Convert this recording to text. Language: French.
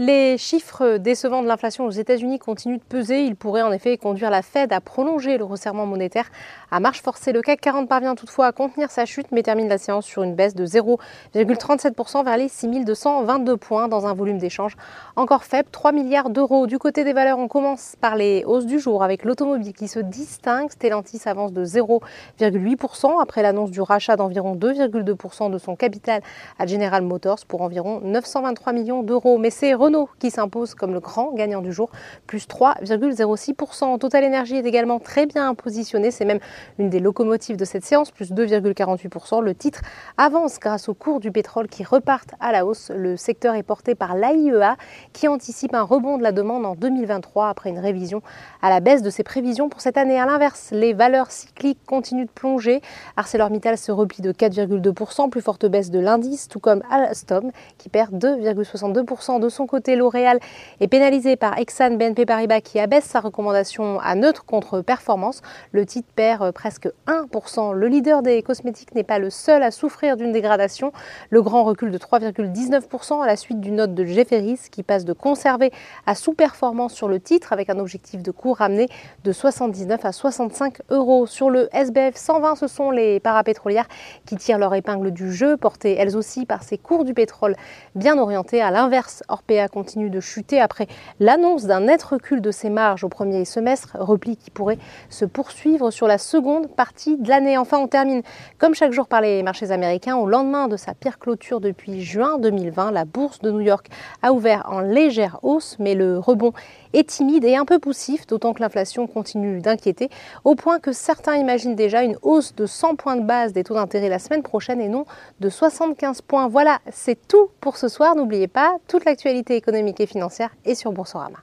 Les chiffres décevants de l'inflation aux États-Unis continuent de peser. Ils pourraient en effet conduire la Fed à prolonger le resserrement monétaire à marche forcée. Le CAC 40 parvient toutefois à contenir sa chute, mais termine la séance sur une baisse de 0,37% vers les 6222 points dans un volume d'échange encore faible, 3 milliards d'euros. Du côté des valeurs, on commence par les hausses du jour avec l'automobile qui se distingue. Stellantis avance de 0,8% après l'annonce du rachat d'environ 2,2% de son capital à General Motors pour environ 923 millions d'euros. Mais c'est Renault qui s'impose comme le grand gagnant du jour, plus 3,06%. Total Energy est également très bien positionné, c'est même une des locomotives de cette séance, plus 2,48%. Le titre avance grâce au cours du pétrole qui repartent à la hausse. Le secteur est porté par l'AIEA qui anticipe un rebond de la demande en 2023 après une révision à la baisse de ses prévisions pour cette année. À l'inverse, les valeurs cycliques continuent de plonger. ArcelorMittal se replie de 4,2%, plus forte baisse de l'indice, tout comme Alstom qui perd 2,62% de son côté L'Oréal est pénalisé par Exxon BNP Paribas qui abaisse sa recommandation à neutre contre performance. Le titre perd euh, presque 1%. Le leader des cosmétiques n'est pas le seul à souffrir d'une dégradation. Le grand recul de 3,19% à la suite d'une note de Jefferies qui passe de conserver à sous-performance sur le titre avec un objectif de cours ramené de 79 à 65 euros. Sur le SBF 120, ce sont les parapétrolières qui tirent leur épingle du jeu, portées elles aussi par ces cours du pétrole bien orientés. À l'inverse, Orpea continue de chuter après l'annonce d'un net recul de ses marges au premier semestre, repli qui pourrait se poursuivre sur la seconde partie de l'année. Enfin, on termine comme chaque jour par les marchés américains. Au lendemain de sa pire clôture depuis juin 2020, la bourse de New York a ouvert en légère hausse, mais le rebond est timide et un peu poussif, d'autant que l'inflation continue d'inquiéter, au point que certains imaginent déjà une hausse de 100 points de base des taux d'intérêt la semaine prochaine et non de 75 points. Voilà, c'est tout pour ce soir. N'oubliez pas, toute l'actualité économique et financière est sur Boursorama.